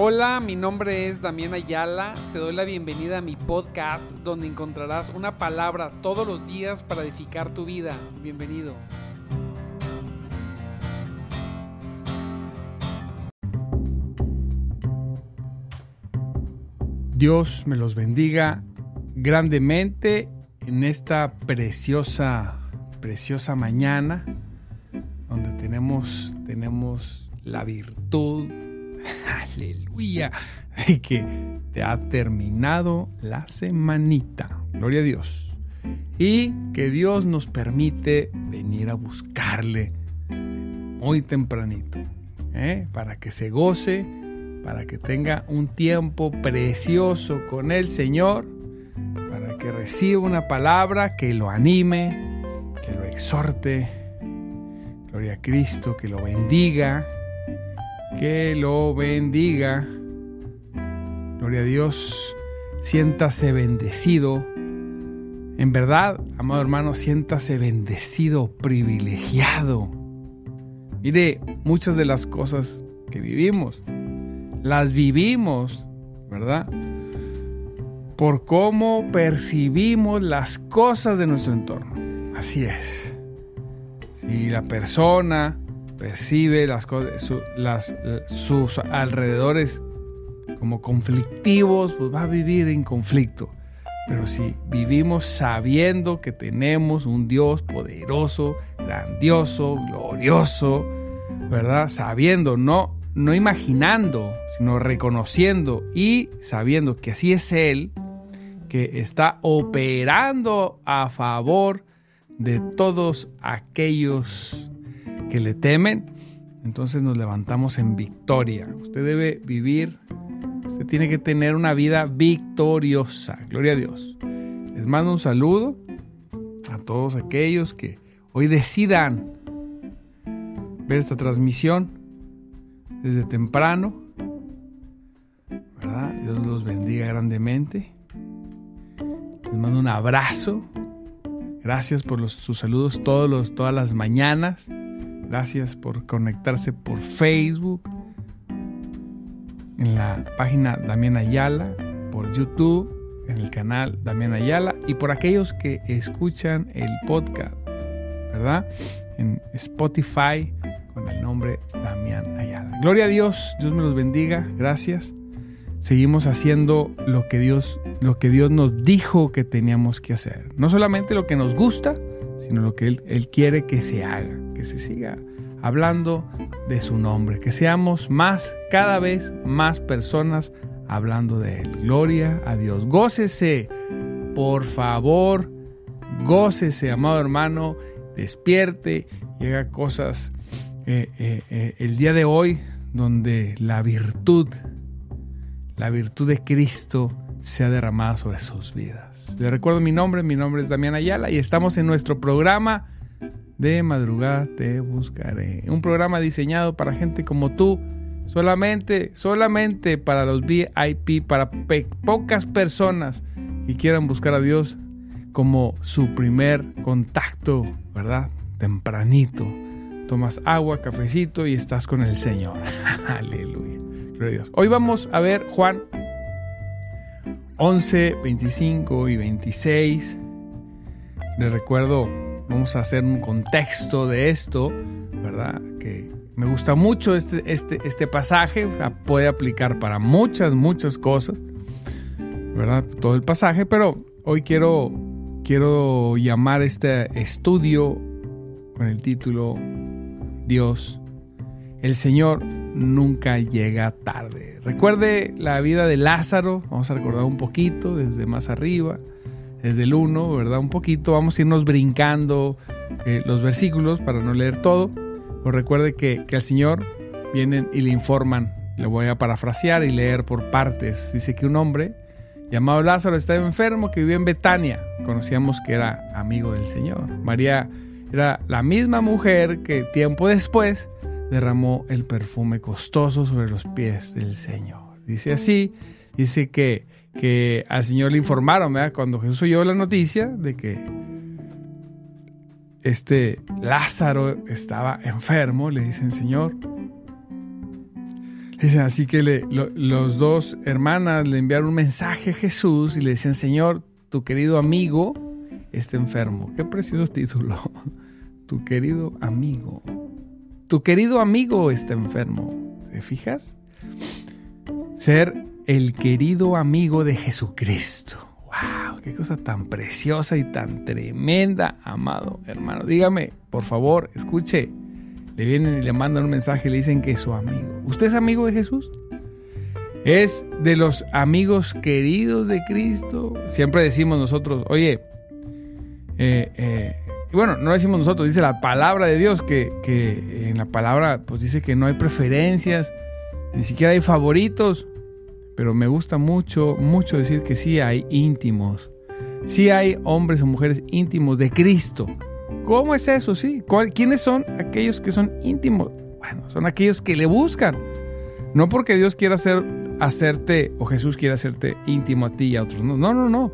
Hola, mi nombre es Damián Ayala. Te doy la bienvenida a mi podcast donde encontrarás una palabra todos los días para edificar tu vida. Bienvenido. Dios me los bendiga grandemente en esta preciosa, preciosa mañana donde tenemos, tenemos la virtud aleluya, de que te ha terminado la semanita. Gloria a Dios. Y que Dios nos permite venir a buscarle muy tempranito, ¿eh? para que se goce, para que tenga un tiempo precioso con el Señor, para que reciba una palabra que lo anime, que lo exhorte. Gloria a Cristo, que lo bendiga, que lo bendiga. Gloria a Dios. Siéntase bendecido. En verdad, amado hermano, siéntase bendecido, privilegiado. Mire, muchas de las cosas que vivimos, las vivimos, ¿verdad? Por cómo percibimos las cosas de nuestro entorno. Así es. Si la persona percibe las cosas, las, sus alrededores como conflictivos, pues va a vivir en conflicto. Pero si vivimos sabiendo que tenemos un Dios poderoso, grandioso, glorioso, ¿verdad? Sabiendo, no, no imaginando, sino reconociendo y sabiendo que así es Él, que está operando a favor de todos aquellos que le temen, entonces nos levantamos en victoria. Usted debe vivir, usted tiene que tener una vida victoriosa. Gloria a Dios. Les mando un saludo a todos aquellos que hoy decidan ver esta transmisión desde temprano. Dios los bendiga grandemente. Les mando un abrazo. Gracias por sus saludos todos los, todas las mañanas. Gracias por conectarse por Facebook, en la página Damián Ayala, por YouTube, en el canal Damián Ayala y por aquellos que escuchan el podcast, ¿verdad? En Spotify con el nombre Damián Ayala. Gloria a Dios, Dios me los bendiga, gracias. Seguimos haciendo lo que Dios, lo que Dios nos dijo que teníamos que hacer. No solamente lo que nos gusta, sino lo que él, él quiere que se haga, que se siga hablando de su nombre, que seamos más, cada vez más personas hablando de Él. Gloria a Dios. Gócese, por favor, gócese, amado hermano, despierte haga cosas eh, eh, eh, el día de hoy donde la virtud, la virtud de Cristo sea derramada sobre sus vidas. Le recuerdo mi nombre, mi nombre es Damián Ayala y estamos en nuestro programa de madrugada te buscaré. Un programa diseñado para gente como tú, solamente, solamente para los VIP, para pocas personas que quieran buscar a Dios como su primer contacto, ¿verdad? Tempranito. Tomas agua, cafecito y estás con el Señor. Aleluya. Dios. Hoy vamos a ver Juan 11, 25 y 26. Les recuerdo vamos a hacer un contexto de esto, ¿verdad? Que me gusta mucho este, este, este pasaje, puede aplicar para muchas, muchas cosas, ¿verdad? Todo el pasaje, pero hoy quiero, quiero llamar este estudio con el título Dios, el Señor nunca llega tarde. Recuerde la vida de Lázaro, vamos a recordar un poquito desde más arriba desde el 1, ¿verdad? Un poquito, vamos a irnos brincando eh, los versículos para no leer todo. Pero recuerde que, que al Señor vienen y le informan. Le voy a parafrasear y leer por partes. Dice que un hombre llamado Lázaro estaba enfermo que vivía en Betania. Conocíamos que era amigo del Señor. María era la misma mujer que tiempo después derramó el perfume costoso sobre los pies del Señor. Dice así, dice que que al Señor le informaron, ¿verdad? Cuando Jesús oyó la noticia de que este Lázaro estaba enfermo, le dicen, Señor, Así que los dos hermanas le enviaron un mensaje a Jesús y le decían, Señor, tu querido amigo está enfermo. Qué precioso título. Tu querido amigo. Tu querido amigo está enfermo. ¿Te fijas? Ser el querido amigo de Jesucristo. ¡Wow! ¡Qué cosa tan preciosa y tan tremenda, amado hermano! Dígame, por favor, escuche le vienen y le mandan un mensaje y le dicen que es su amigo. ¿Usted es amigo de Jesús? ¿Es de los amigos queridos de Cristo? Siempre decimos nosotros, oye, eh, eh, bueno, no decimos nosotros, dice la palabra de Dios, que, que, en la palabra pues dice que no hay preferencias, ni siquiera hay favoritos, pero me gusta mucho, mucho decir que sí hay íntimos, sí hay hombres o mujeres íntimos de Cristo. ¿Cómo es eso? Sí. ¿Quiénes son aquellos que son íntimos? Bueno, son aquellos que le buscan. No porque Dios quiera hacer, hacerte o Jesús quiera hacerte íntimo a ti y a otros. No, no, no. no.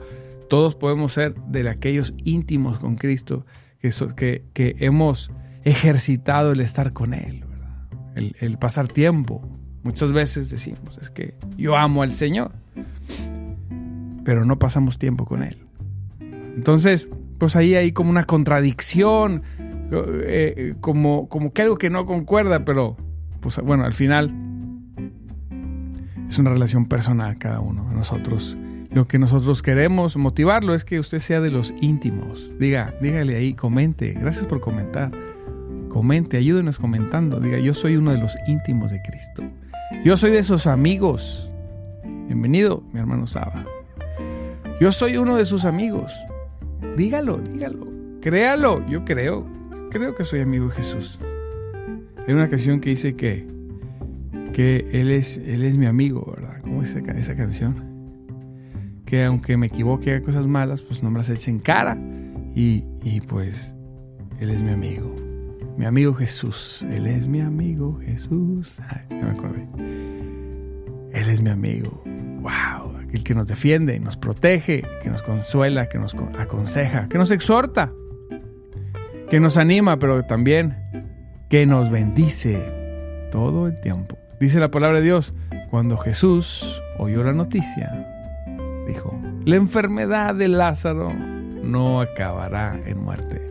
Todos podemos ser de aquellos íntimos con Cristo que, hemos ejercitado el estar con Él, El, pasar tiempo. Muchas veces decimos, es que yo amo al Señor, pero no pasamos tiempo con Él. Entonces, pues ahí hay como una contradicción, eh, como, como que algo que no concuerda, pero pues bueno, al final es una relación personal cada uno de nosotros. Lo que nosotros queremos motivarlo es que usted sea de los íntimos. Diga, dígale ahí, comente. Gracias por comentar. Comente, ayúdenos comentando. Diga, yo soy uno de los íntimos de Cristo. Yo soy de esos amigos. Bienvenido, mi hermano Saba. Yo soy uno de sus amigos. Dígalo, dígalo. Créalo. Yo creo. Creo que soy amigo de Jesús. Hay una canción que dice que, que él, es, él es mi amigo, ¿verdad? ¿Cómo es esa, esa canción? Que aunque me equivoque haga cosas malas, pues no me las eche en cara. Y, y pues, Él es mi amigo. Mi amigo Jesús. Él es mi amigo Jesús. Ay, me acordé. Él es mi amigo. ¡Wow! el que nos defiende, nos protege, que nos consuela, que nos aconseja, que nos exhorta, que nos anima, pero también que nos bendice todo el tiempo. Dice la palabra de Dios, cuando Jesús oyó la noticia, dijo, la enfermedad de Lázaro no acabará en muerte.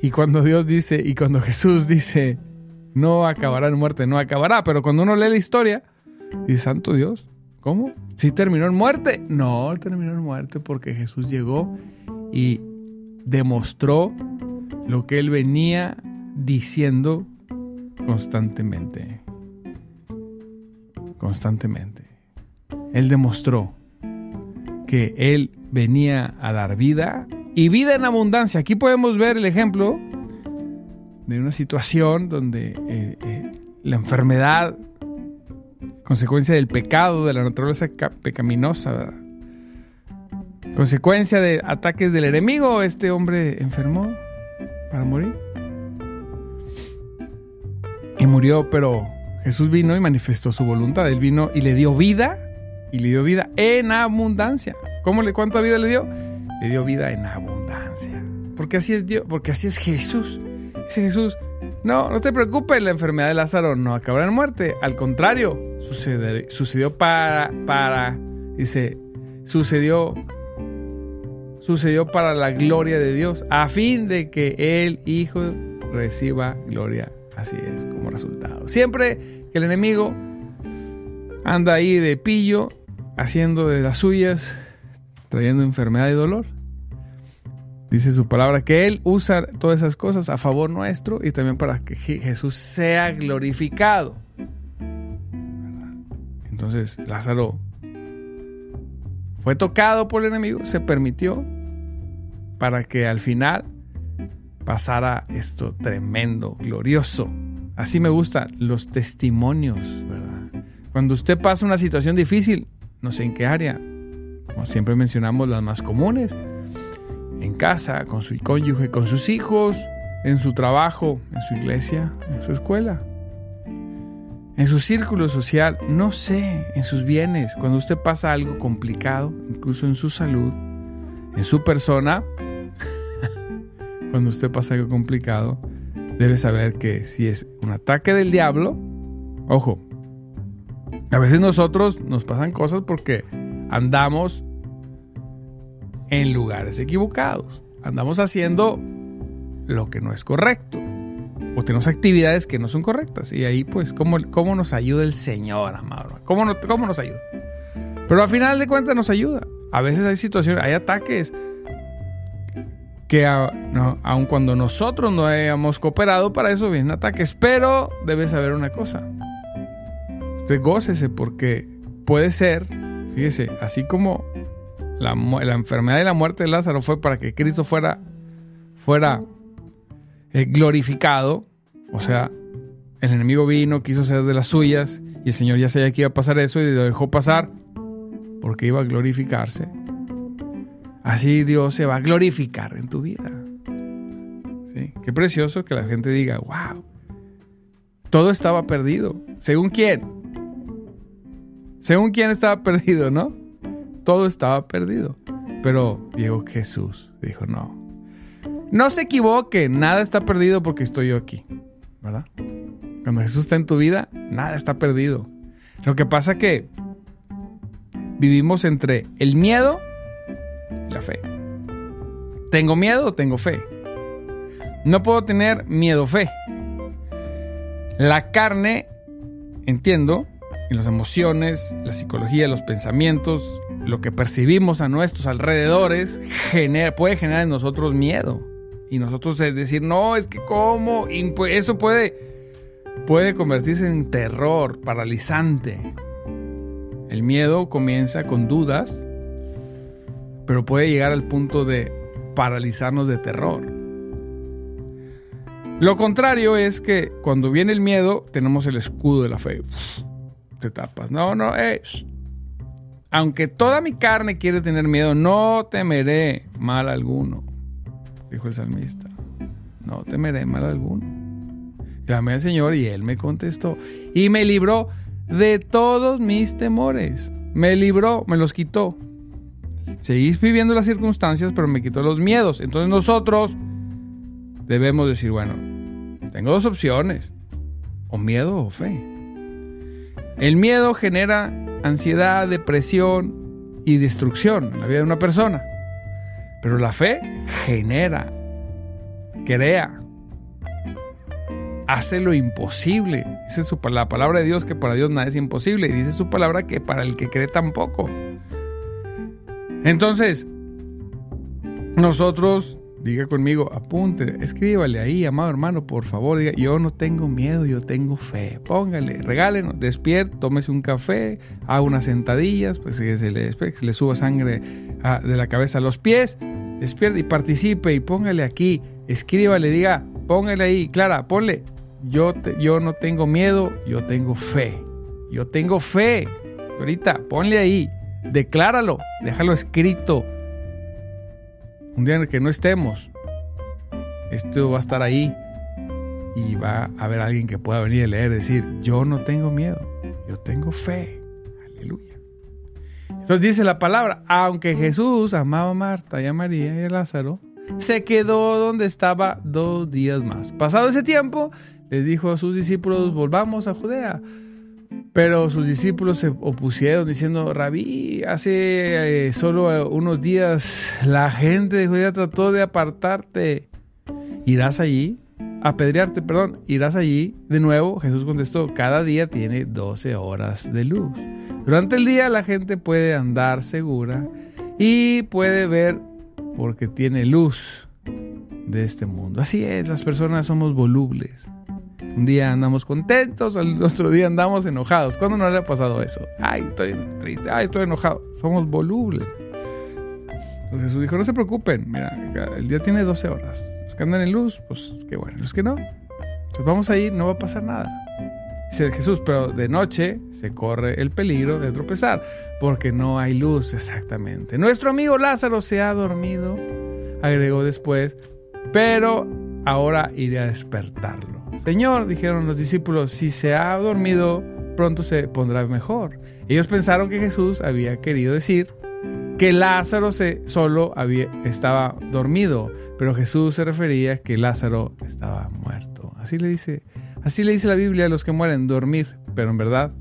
Y cuando Dios dice, y cuando Jesús dice, no acabará en muerte, no acabará, pero cuando uno lee la historia, dice, Santo Dios, ¿Cómo? ¿Sí terminó en muerte? No, terminó en muerte porque Jesús llegó y demostró lo que él venía diciendo constantemente. Constantemente. Él demostró que él venía a dar vida y vida en abundancia. Aquí podemos ver el ejemplo de una situación donde eh, eh, la enfermedad consecuencia del pecado, de la naturaleza pecaminosa. Consecuencia de ataques del enemigo, este hombre enfermó para morir. Y murió, pero Jesús vino y manifestó su voluntad. Él vino y le dio vida, y le dio vida en abundancia. ¿Cómo le cuánta vida le dio? Le dio vida en abundancia. Porque así es Dios, porque así es Jesús. Ese Jesús no, no te preocupes, la enfermedad de Lázaro no acabará en muerte. Al contrario, sucedió para, para, dice, sucedió, sucedió para la gloria de Dios, a fin de que el Hijo reciba gloria. Así es, como resultado. Siempre que el enemigo anda ahí de pillo, haciendo de las suyas, trayendo enfermedad y dolor, Dice su palabra que Él usa todas esas cosas a favor nuestro y también para que Jesús sea glorificado. Entonces Lázaro fue tocado por el enemigo, se permitió para que al final pasara esto tremendo, glorioso. Así me gustan los testimonios, ¿verdad? Cuando usted pasa una situación difícil, no sé en qué área, como siempre mencionamos las más comunes, en casa, con su cónyuge, con sus hijos, en su trabajo, en su iglesia, en su escuela, en su círculo social, no sé, en sus bienes, cuando usted pasa algo complicado, incluso en su salud, en su persona, cuando usted pasa algo complicado, debe saber que si es un ataque del diablo, ojo, A veces nosotros nos pasan cosas porque andamos en lugares equivocados. Andamos haciendo lo que no es correcto. O tenemos actividades que no son correctas. Y ahí, pues, ¿cómo, cómo nos ayuda el Señor, amado? ¿Cómo, ¿Cómo nos ayuda? Pero al final de cuentas nos ayuda. A veces hay situaciones, hay ataques que aun cuando nosotros no hayamos cooperado, para eso vienen ataques. Pero debe saber una cosa. Usted gócese porque puede ser, fíjese, así como la, enfermedad y la muerte de Lázaro fue para que Cristo fuera, fuera eh, glorificado. O sea, el enemigo vino, quiso ser de las suyas y el Señor ya sabía que iba a pasar eso y lo dejó pasar porque iba a glorificarse. Así Dios se va a glorificar en tu vida. ¿Sí? Qué precioso que la gente diga, wow, todo estaba perdido. ¿Según quién? Según quién estaba perdido, ¿no? Todo estaba perdido. Pero Diego Jesús dijo, no. No se equivoque, nada está perdido porque estoy yo aquí. ¿Verdad? Cuando Jesús está en tu vida, nada está perdido. Lo que pasa que vivimos entre el miedo y la fe. ¿Tengo miedo o tengo fe? No puedo tener miedo-fe. La carne, entiendo, y las emociones, la psicología, los pensamientos, lo que percibimos a nuestros alrededores, puede generar en nosotros miedo. Y nosotros decir, no, es que cómo, eso puede, puede convertirse en terror paralizante. El miedo comienza con dudas, pero puede llegar al punto de paralizarnos de terror. Lo contrario es que cuando viene el miedo, tenemos el escudo de la fe. Te tapas. No, no, eh, aunque toda mi carne quiere tener miedo, no temeré mal alguno, dijo el salmista. No temeré mal alguno. Llamé al Señor y Él me contestó y me libró de todos mis temores. Me libró, me los quitó. Seguís viviendo las circunstancias, pero me quitó los miedos. Entonces nosotros debemos decir, bueno, tengo dos opciones, o miedo o fe. El miedo genera ansiedad, depresión y destrucción en la vida de una persona. Pero la fe genera, crea, hace lo imposible. Dice su, la palabra de Dios que para Dios nada es imposible. Y dice su palabra que para el que cree tampoco. Entonces, nosotros, diga conmigo, apunte, escríbale ahí, amado hermano, por favor, diga, yo no tengo miedo, yo tengo fe. Póngale, regálenos, despierte, tómese un café, haga unas sentadillas, pues que se le, le suba sangre de la cabeza a los pies, despierte y participe y póngale aquí, escríbale, diga, póngale ahí, Clara, ponle, yo, yo no tengo miedo, yo tengo fe. Yo tengo fe. Ahorita, ponle ahí, decláralo, déjalo escrito. Un día en el que no estemos, esto va a estar ahí y va a haber alguien que pueda venir a leer y decir, yo no tengo miedo, yo tengo fe. Aleluya. Entonces dice la palabra, aunque Jesús amaba a Marta y a María y a Lázaro, se quedó donde estaba dos días más. Pasado ese tiempo, les dijo a sus discípulos, volvamos a Judea. Pero sus discípulos se opusieron diciendo, Rabí, hace eh, solo unos días la gente de Judea trató de apartarte. ¿Irás allí? Apedrearte, perdón, ¿irás allí? De nuevo, Jesús contestó, cada día tiene 12 horas de luz. Durante el día la gente puede andar segura y puede ver porque tiene luz de este mundo. Así es, las personas somos volubles. Un día andamos contentos, al otro día andamos enojados. ¿Cuándo no le ha pasado eso? Ay, estoy triste, ay, estoy enojado. Somos volubles. Entonces Jesús dijo, no se preocupen, mira, el día tiene 12 horas. Los que andan en luz, pues qué bueno. Los que no, pues vamos a ir, no va a pasar nada. Dice Jesús, pero de noche se corre el peligro de tropezar, porque no hay luz exactamente. Nuestro amigo Lázaro se ha dormido, agregó después, pero ahora iré a despertarlo. Señor, dijeron los discípulos, si se ha dormido, pronto se pondrá mejor. Ellos pensaron que Jesús había querido decir que Lázaro se, solo había, estaba dormido, pero Jesús se refería que Lázaro estaba muerto. Así le dice, así le dice la Biblia a los que mueren, dormir, pero en verdad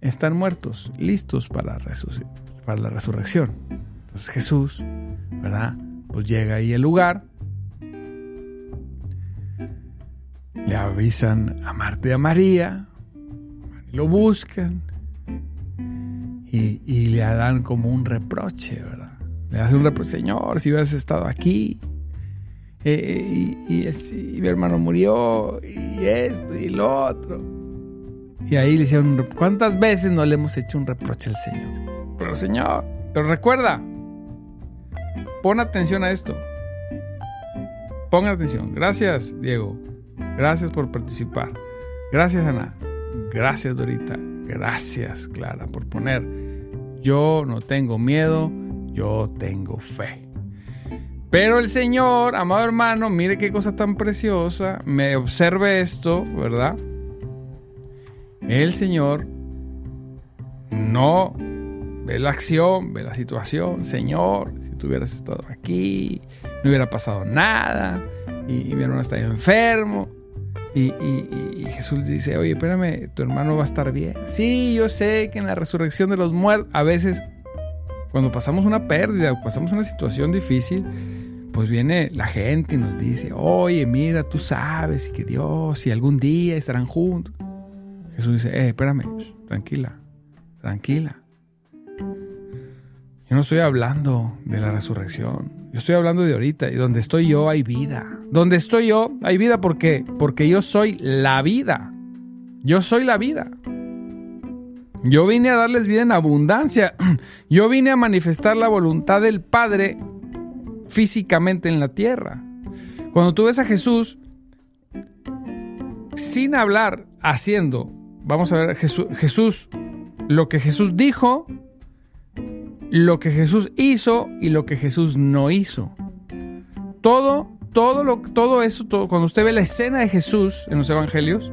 están muertos, listos para, la resurrección. Entonces Jesús, ¿verdad? Pues llega ahí al lugar, le avisan a Marta y a María, lo buscan y, le dan como un reproche, ¿verdad? Le hacen un reproche, Señor, si hubieras estado aquí, eh, y, mi hermano murió, y esto y lo otro. Y ahí le hicieron, ¿cuántas veces no le hemos hecho un reproche al Señor? Pero Señor, pero recuerda, pon atención a esto. Pongan atención. Gracias, Diego. Gracias por participar. Gracias, Ana. Gracias, Dorita. Gracias, Clara, por poner. Yo no tengo miedo, yo tengo fe. Pero el Señor, amado hermano, mire qué cosa tan preciosa, me observe esto, ¿verdad? El Señor no ve la acción, ve la situación. Señor, si tú hubieras estado aquí, no hubiera pasado nada, y, mi hermano está enfermo. Y, y, Jesús dice, oye, espérame, tu hermano va a estar bien. Sí, yo sé que en la resurrección de los muertos, a veces, cuando pasamos una pérdida o pasamos una situación difícil, pues viene la gente y nos dice, oye, mira, tú sabes que Dios y algún día estarán juntos. Jesús dice, eh, espérame, tranquila, tranquila. Yo no estoy hablando de la resurrección. Yo estoy hablando de ahorita. Y donde estoy yo hay vida. Donde estoy yo hay vida. ¿Por qué? Porque yo soy la vida. Yo soy la vida. Yo vine a darles vida en abundancia. Yo vine a manifestar la voluntad del Padre físicamente en la tierra. Cuando tú ves a Jesús, sin hablar, haciendo, vamos a ver Jesús, Jesús, lo que Jesús dijo, lo que Jesús hizo y lo que Jesús no hizo. Todo, todo, lo, todo eso, todo, cuando usted ve la escena de Jesús en los evangelios,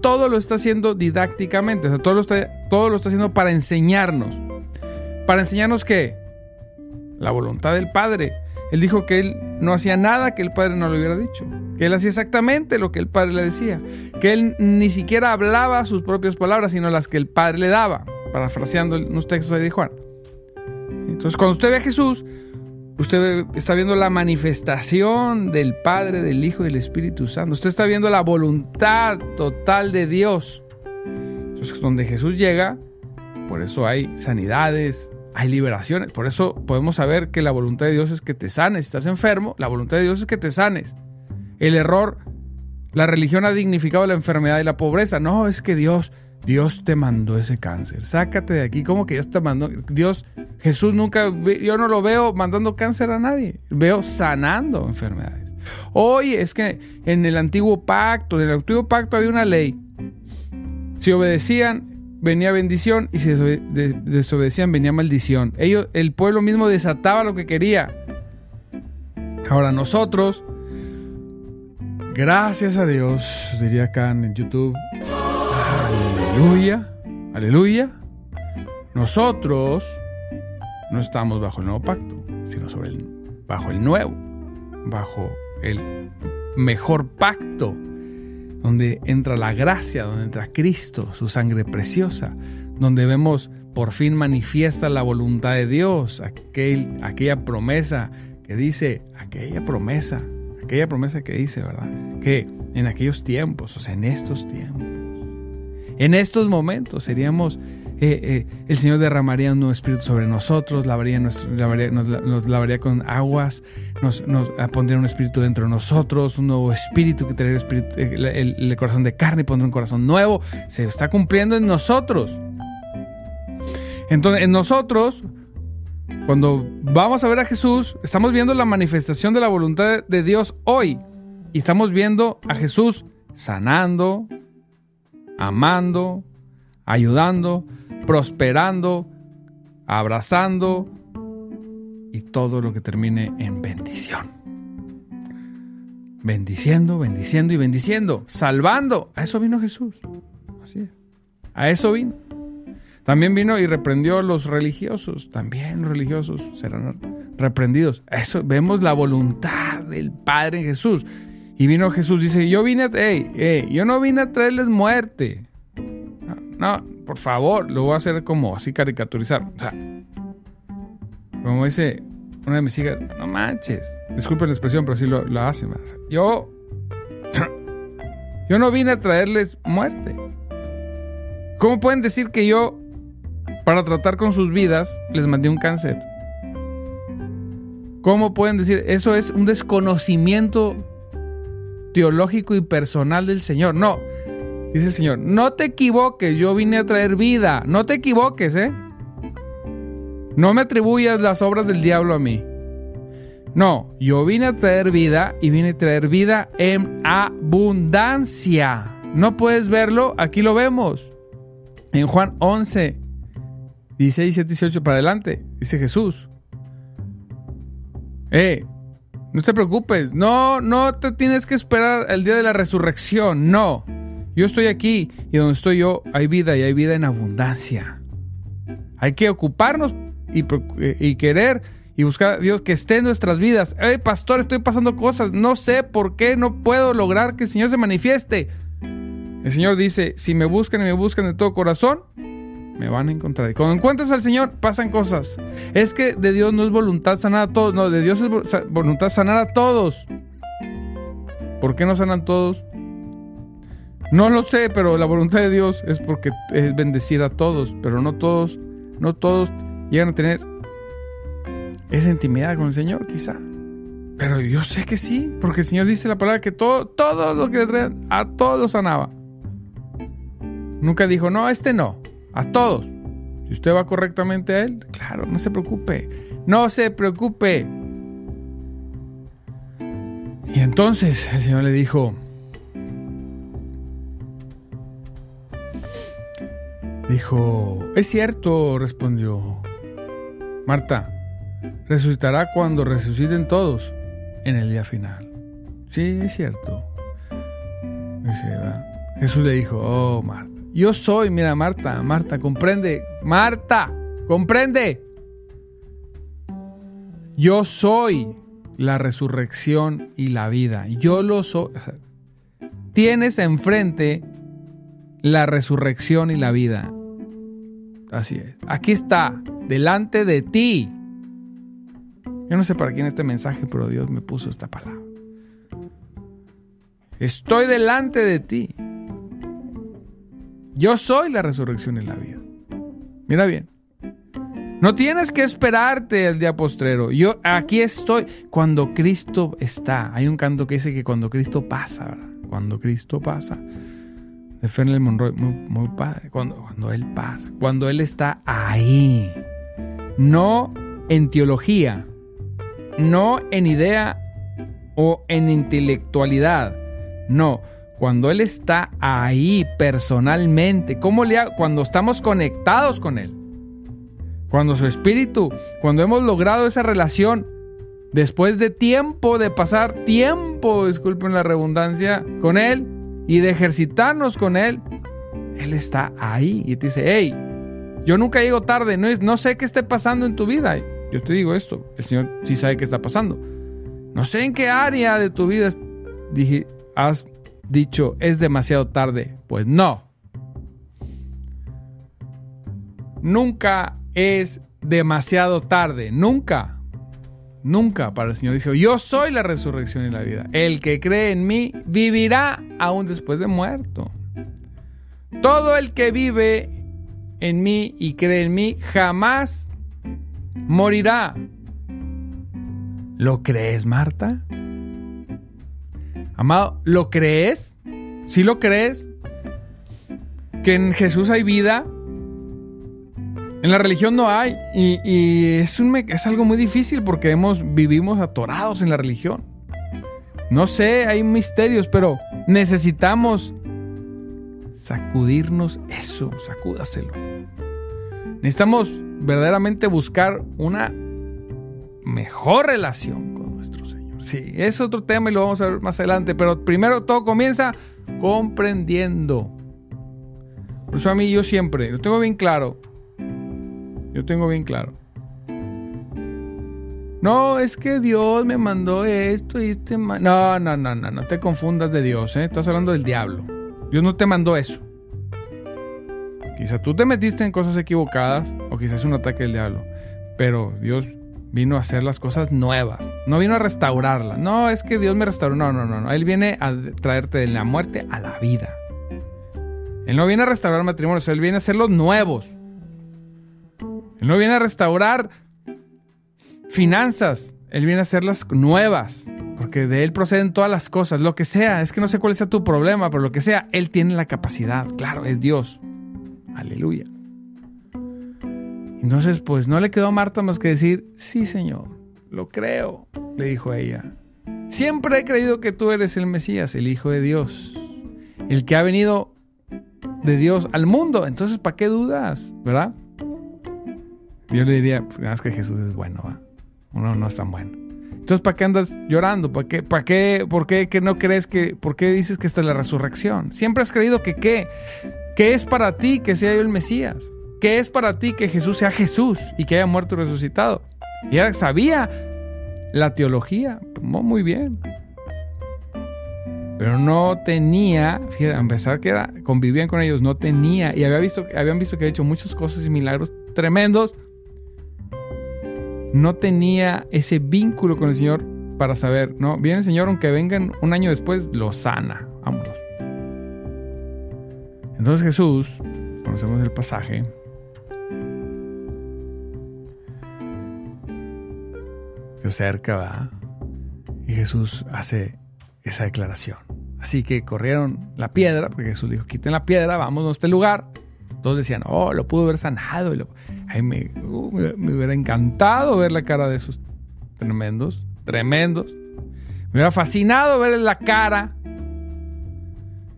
todo lo está haciendo didácticamente, o sea, todo lo está, todo lo está haciendo para enseñarnos. ¿Para enseñarnos qué? La voluntad del Padre. Él dijo que él no hacía nada que el padre no le hubiera dicho, que él hacía exactamente lo que el padre le decía, que él ni siquiera hablaba sus propias palabras, sino las que el padre le daba, parafraseando unos textos de Juan. Entonces, cuando usted ve a Jesús, usted está viendo la manifestación del Padre, del Hijo y del Espíritu Santo. Usted está viendo la voluntad total de Dios. Entonces, donde Jesús llega, por eso hay sanidades, hay liberaciones. Por eso podemos saber que la voluntad de Dios es que te sanes. Si estás enfermo, la voluntad de Dios es que te sanes. El error, la religión ha dignificado la enfermedad y la pobreza. No, es que Dios, Dios te mandó ese cáncer. Sácate de aquí. ¿Cómo que Dios te mandó? Dios, Jesús nunca, yo no lo veo mandando cáncer a nadie. Veo sanando enfermedades. Hoy es que en el antiguo pacto, en el antiguo pacto había una ley. Si obedecían, venía bendición y si desobedecían venía maldición. Ellos, el pueblo mismo desataba lo que quería. Ahora nosotros, gracias a Dios, diría acá en YouTube, aleluya, aleluya, nosotros no estamos bajo el nuevo pacto, sino sobre el, bajo el nuevo, bajo el mejor pacto donde entra la gracia, donde entra Cristo, su sangre preciosa, donde vemos por fin manifiesta la voluntad de Dios, aquel, aquella promesa que dice, aquella promesa, aquella promesa que dice, ¿verdad? Que en aquellos tiempos, o sea, en estos tiempos, en estos momentos seríamos eh, eh, el Señor derramaría un nuevo espíritu sobre nosotros, lavaría nuestro, nos, lavaría con aguas, nos, pondría un espíritu dentro de nosotros, un nuevo espíritu que traería el, el, corazón de carne y pondría un corazón nuevo. Se está cumpliendo en nosotros. Entonces, en nosotros, cuando vamos a ver a Jesús, estamos viendo la manifestación de la voluntad de Dios hoy. Y estamos viendo a Jesús sanando, amando, ayudando, prosperando, abrazando y todo lo que termine en bendición. Bendiciendo, bendiciendo y bendiciendo, salvando. A eso vino Jesús. Así es. A eso vino. También vino y reprendió a los religiosos. También los religiosos serán reprendidos. Eso vemos la voluntad del Padre en Jesús. Y vino Jesús, dice, yo vine a, yo no vine a traerles muerte. No, por favor, lo voy a hacer como así caricaturizar. O como dice una de mis hijas, no manches. Disculpen la expresión, pero sí lo, lo hace. Yo, yo no vine a traerles muerte. ¿Cómo pueden decir que yo, para tratar con sus vidas, les mandé un cáncer? ¿Cómo pueden decir? Eso es un desconocimiento teológico y personal del Señor. No, dice el Señor, no te equivoques, yo vine a traer vida. No te equivoques, ¿eh? No me atribuyas las obras del diablo a mí. No, yo vine a traer vida y vine a traer vida en abundancia. ¿No puedes verlo? Aquí lo vemos. En Juan 11, 16, 17, 18 para adelante, dice Jesús. Eh, no te preocupes, no, no te tienes que esperar el día de la resurrección, no. Yo estoy aquí y donde estoy yo hay vida y hay vida en abundancia. Hay que ocuparnos y, y querer y buscar a Dios que esté en nuestras vidas. Hey, pastor, estoy pasando cosas, no sé por qué no puedo lograr que el Señor se manifieste. El Señor dice, si me buscan y me buscan de todo corazón, me van a encontrar. Y cuando encuentras al Señor, pasan cosas. Es que de Dios no es voluntad sanar a todos, no, de Dios es voluntad sanar a todos. ¿Por qué no sanan todos? No lo sé, pero la voluntad de Dios es porque es bendecir a todos, pero no todos, no todos llegan a tener esa intimidad con el Señor, quizá. Pero yo sé que sí, porque el Señor dice la palabra que todo, todo lo que le traían, a todos sanaba. Nunca dijo, no, a este no. A todos. Si usted va correctamente a Él, claro, no se preocupe. No se preocupe. Y entonces el Señor le dijo, dijo, es cierto, respondió Marta, resucitará cuando resuciten todos en el día final. Sí, es cierto. Jesús le dijo, oh Marta. Yo soy, mira, Marta, Marta, comprende. Marta, comprende. Yo soy la resurrección y la vida. Yo lo soy. tienes enfrente la resurrección y la vida. Así es. Aquí está, delante de ti. Yo no sé para quién este mensaje, pero Dios me puso esta palabra. Estoy delante de ti. Yo soy la resurrección y la vida. Mira bien. No tienes que esperarte el día postrero. Yo aquí estoy cuando Cristo está. Hay un canto que dice que cuando Cristo pasa, ¿verdad? Cuando Cristo pasa. De Fernley Monroy, muy, padre. Cuando, cuando Él pasa. Cuando Él está ahí. No en teología. No en idea o en intelectualidad. No cuando Él está ahí personalmente, ¿cómo cuando estamos conectados con Él? Cuando su espíritu, cuando hemos logrado esa relación, después de tiempo, de pasar tiempo, disculpen la redundancia, con Él y de ejercitarnos con Él, Él está ahí y te dice, hey, yo nunca llego tarde, no, no sé qué esté pasando en tu vida. Yo te digo esto, el Señor sí sabe qué está pasando. No sé en qué área de tu vida dije, has dicho es demasiado tarde. Pues no. Nunca es demasiado tarde. Nunca. Nunca para el Señor dijo, yo soy la resurrección y la vida. El que cree en mí vivirá aún después de muerto. Todo el que vive en mí y cree en mí jamás morirá. ¿Lo crees, Marta? Amado, ¿lo crees? ¿Sí lo crees? ¿Que en Jesús hay vida? En la religión no hay. Y, es, algo muy difícil porque vivimos atorados en la religión. No sé, hay misterios, pero necesitamos sacudirnos eso, sacúdaselo. Necesitamos verdaderamente buscar una mejor relación. Sí, es otro tema y lo vamos a ver más adelante, pero primero todo comienza comprendiendo. Por eso a mí yo siempre, lo tengo bien claro. Yo tengo bien claro. No, es que Dios me mandó esto y este... No, no, no, no, no te confundas de Dios, ¿eh? Estás hablando del diablo. Dios no te mandó eso. Quizá tú te metiste en cosas equivocadas o quizás es un ataque del diablo. Pero Dios vino a hacer las cosas nuevas. No vino a restaurarlas. No, es que Dios me restauró. No, no, no, no. Él viene a traerte de la muerte a la vida. Él no viene a restaurar matrimonios, Él viene a hacerlos nuevos. Él no viene a restaurar finanzas, Él viene a hacerlas nuevas. Porque de Él proceden todas las cosas, lo que sea. Es que no sé cuál sea tu problema, pero lo que sea, Él tiene la capacidad. Claro, es Dios. Aleluya. Entonces, pues no le quedó a Marta más que decir, sí, Señor, lo creo, le dijo a ella. Siempre he creído que tú eres el Mesías, el Hijo de Dios, el que ha venido de Dios al mundo. Entonces, ¿para qué dudas? ¿Verdad? Yo le diría, pues, que Jesús es bueno, ¿va? Uno no es tan bueno. Entonces, ¿para qué andas llorando? ¿Para qué, para qué, por qué que no crees que, por qué dices que esta es la resurrección? Siempre has creído que qué, ¿Qué es para ti que sea yo el Mesías? ¿Qué es para ti que Jesús sea Jesús y que haya muerto y resucitado? Y ella sabía la teología, muy bien. Pero no tenía, fíjate, a pesar que era, convivían con ellos, no tenía, y había visto, habían visto que había hecho muchas cosas y milagros tremendos, no tenía ese vínculo con el Señor para saber, no, viene el Señor, aunque vengan un año después, lo sana, vámonos. Entonces Jesús, conocemos el pasaje, se acerca, ¿va? Y Jesús hace esa declaración. Así que corrieron la piedra, porque Jesús dijo, quiten la piedra, vámonos a este lugar. Todos decían, oh, lo pudo haber sanado. Y uh, me, me, hubiera encantado ver la cara de esos tremendos, tremendos. Me hubiera fascinado ver la cara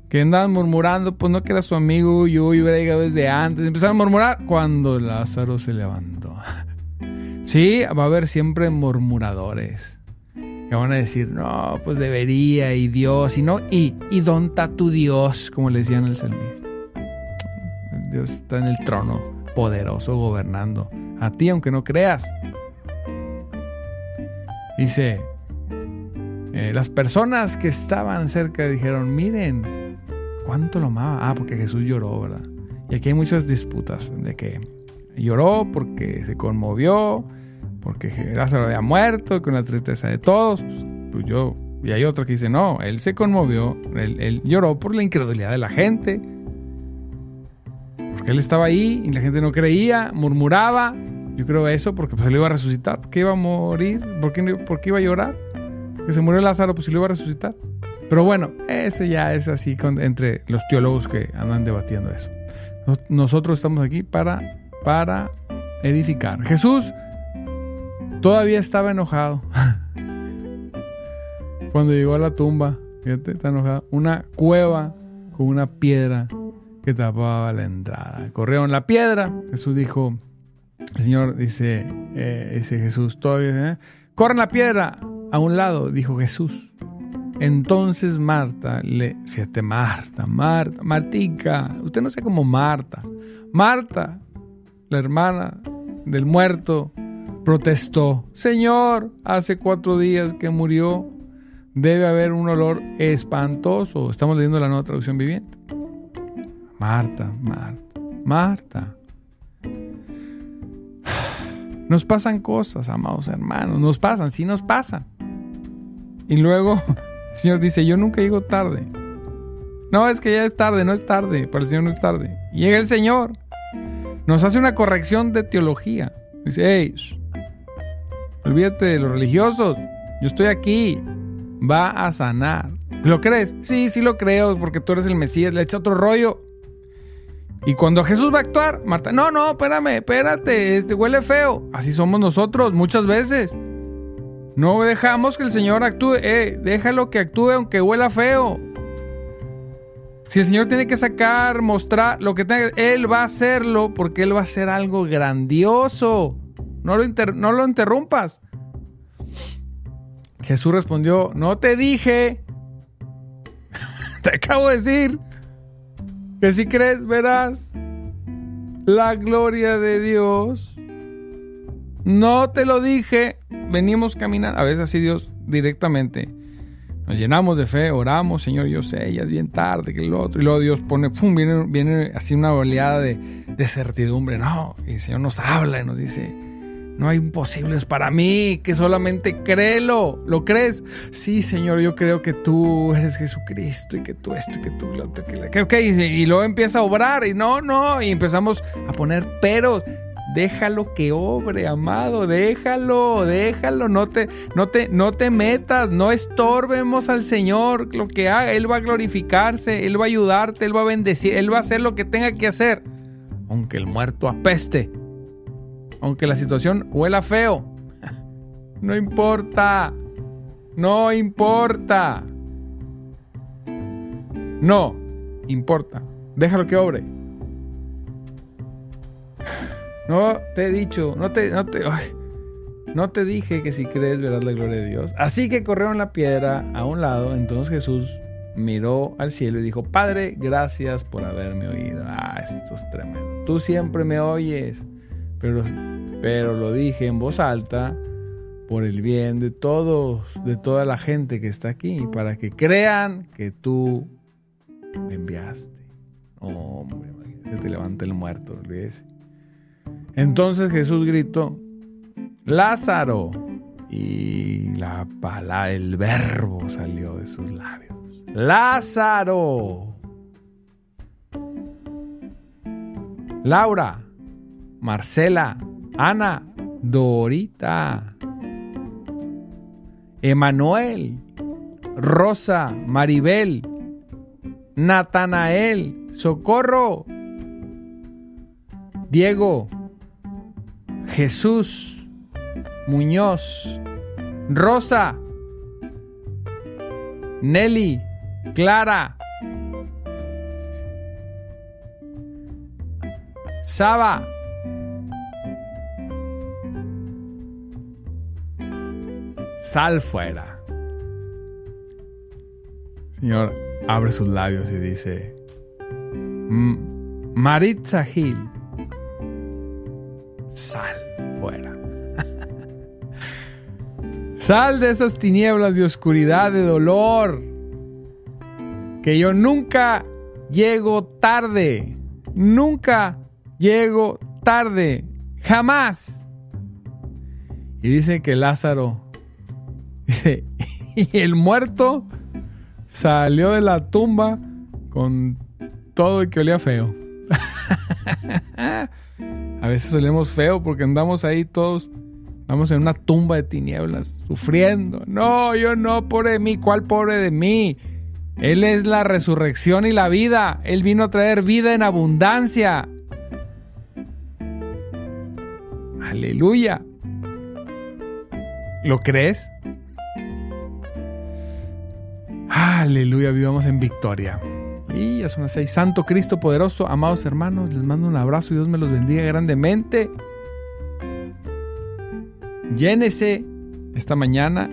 que andaban murmurando, pues no que era su amigo, yo hubiera llegado desde antes. Empezaron a murmurar cuando Lázaro se levantó. Sí, va a haber siempre murmuradores. Que van a decir, no, pues debería, y Dios, y no, y, y donta tu Dios, como le decían el salmista. Dios está en el trono, poderoso, gobernando. A ti, aunque no creas. Dice, eh, las personas que estaban cerca dijeron, miren, ¿Cuánto lo amaba? Ah, porque Jesús lloró, ¿verdad? Y aquí hay muchas disputas de que lloró porque se conmovió, porque Lázaro había muerto, con la tristeza de todos. Pues, pues, yo, y hay otra que dice, no, él se conmovió, él, lloró por la incredulidad de la gente. Porque él estaba ahí y la gente no creía, murmuraba. Yo creo eso porque pues, él iba a resucitar. ¿Por qué iba a morir? ¿Por qué, ¿Por qué iba a llorar? Porque se murió Lázaro, pues si lo iba a resucitar. Pero bueno, ese ya es así entre los teólogos que andan debatiendo eso. Nosotros estamos aquí para, para edificar. Jesús todavía estaba enojado. Cuando llegó a la tumba, fíjate, está enojado. Una cueva con una piedra que tapaba la entrada. Corrieron la piedra. Jesús dijo, Señor dice, eh, dice Jesús, todavía, ¿eh? corren la piedra a un lado, dijo Jesús. Entonces Marta le, fíjate, Marta, Marta, Martica, usted no sé cómo Marta. Marta, la hermana del muerto, protestó. Señor, hace cuatro días que murió, debe haber un olor espantoso. Estamos leyendo la nueva traducción viviente. Marta, Marta, Marta. Nos pasan cosas, amados hermanos, nos pasan, sí nos pasan. Y luego el Señor dice, yo nunca llego tarde. No, es que ya es tarde, no es tarde. Para el Señor no es tarde. Llega el Señor. Nos hace una corrección de teología. Dice, hey, olvídate de los religiosos. Yo estoy aquí. Va a sanar. ¿Lo crees? Sí, sí lo creo, porque tú eres el Mesías. Le echa otro rollo. Y cuando Jesús va a actuar, Marta, no, no, espérame, espérate, este huele feo. Así somos nosotros muchas veces. No dejamos que el Señor actúe. Déjalo que actúe aunque huela feo. Si el Señor tiene que sacar, mostrar lo que tenga, Él va a hacerlo porque Él va a hacer algo grandioso. No lo, no lo interrumpas. Jesús respondió, no te dije. te acabo de decir que si crees verás la gloria de Dios. No te lo dije venimos caminando, a veces así Dios directamente Nos llenamos de fe, oramos, Señor, yo sé, ya es bien tarde, que el otro. Y luego Dios pone, pum, viene, viene así una oleada de, de certidumbre. No, y el Señor nos habla y nos dice, no hay imposibles para mí, que solamente créelo. ¿Lo crees? Sí, Señor, yo creo que tú eres Jesucristo y que tú esto, que tú lo otro, que, ok, y luego empieza a obrar y no, no, y empezamos a poner peros. Déjalo que obre, amado, déjalo, déjalo, no te, no te, no te metas, no estorbemos al Señor lo que haga, Él va a glorificarse, Él va a ayudarte, Él va a bendecir, Él va a hacer lo que tenga que hacer, aunque el muerto apeste, aunque la situación huela feo, no importa, no importa, no importa, déjalo que obre. No te he dicho, no te, no te, no te dije que si crees verás la gloria de Dios. Así que corrieron la piedra a un lado. Entonces Jesús miró al cielo y dijo, Padre, gracias por haberme oído. Ah, esto es tremendo. Tú siempre me oyes, pero, pero lo dije en voz alta por el bien de todos, de toda la gente que está aquí, para que crean que tú me enviaste. hombre, se te levanta el muerto, olvídese. Entonces Jesús gritó, Lázaro. Y la palabra, el verbo salió de sus labios. Lázaro. Laura, Marcela, Ana, Dorita, Emanuel, Rosa, Maribel, Natanael, Socorro, Diego, Jesús Muñoz, Rosa, Nelly, Clara, Saba, sal fuera. Señor, abre sus labios y dice, Maritza Gil, sal fuera. sal de esas tinieblas de oscuridad, de dolor, que yo nunca llego tarde, nunca llego tarde, jamás. Y dice que Lázaro, y el muerto salió de la tumba con todo y que olía feo. A veces olemos feo porque andamos ahí todos, estamos en una tumba de tinieblas, sufriendo. No, yo no, pobre de mí, ¿cuál pobre de mí? Él es la resurrección y la vida. Él vino a traer vida en abundancia. Aleluya. ¿Lo crees? Aleluya, vivamos en victoria. Y ya son las. Santo Cristo poderoso, amados hermanos, les mando un abrazo Dios me los bendiga grandemente. Llénese esta mañana.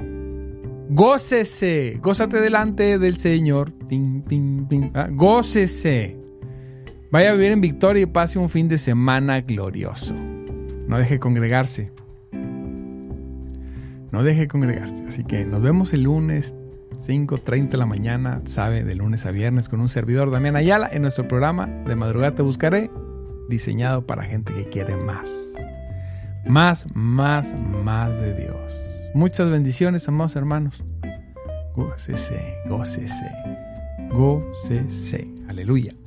Gócese, gózate delante del Señor. Ah, gócese. Vaya a vivir en victoria y pase un fin de semana glorioso. No deje congregarse. No deje congregarse. Así que nos vemos el lunes 5.30 de la mañana, sabe, de lunes a viernes con un servidor Damián Ayala en nuestro programa De Madrugada Te Buscaré, diseñado para gente que quiere más. Más, más, más de Dios. Muchas bendiciones, amados hermanos. Gócese, gócese, gócese. Aleluya.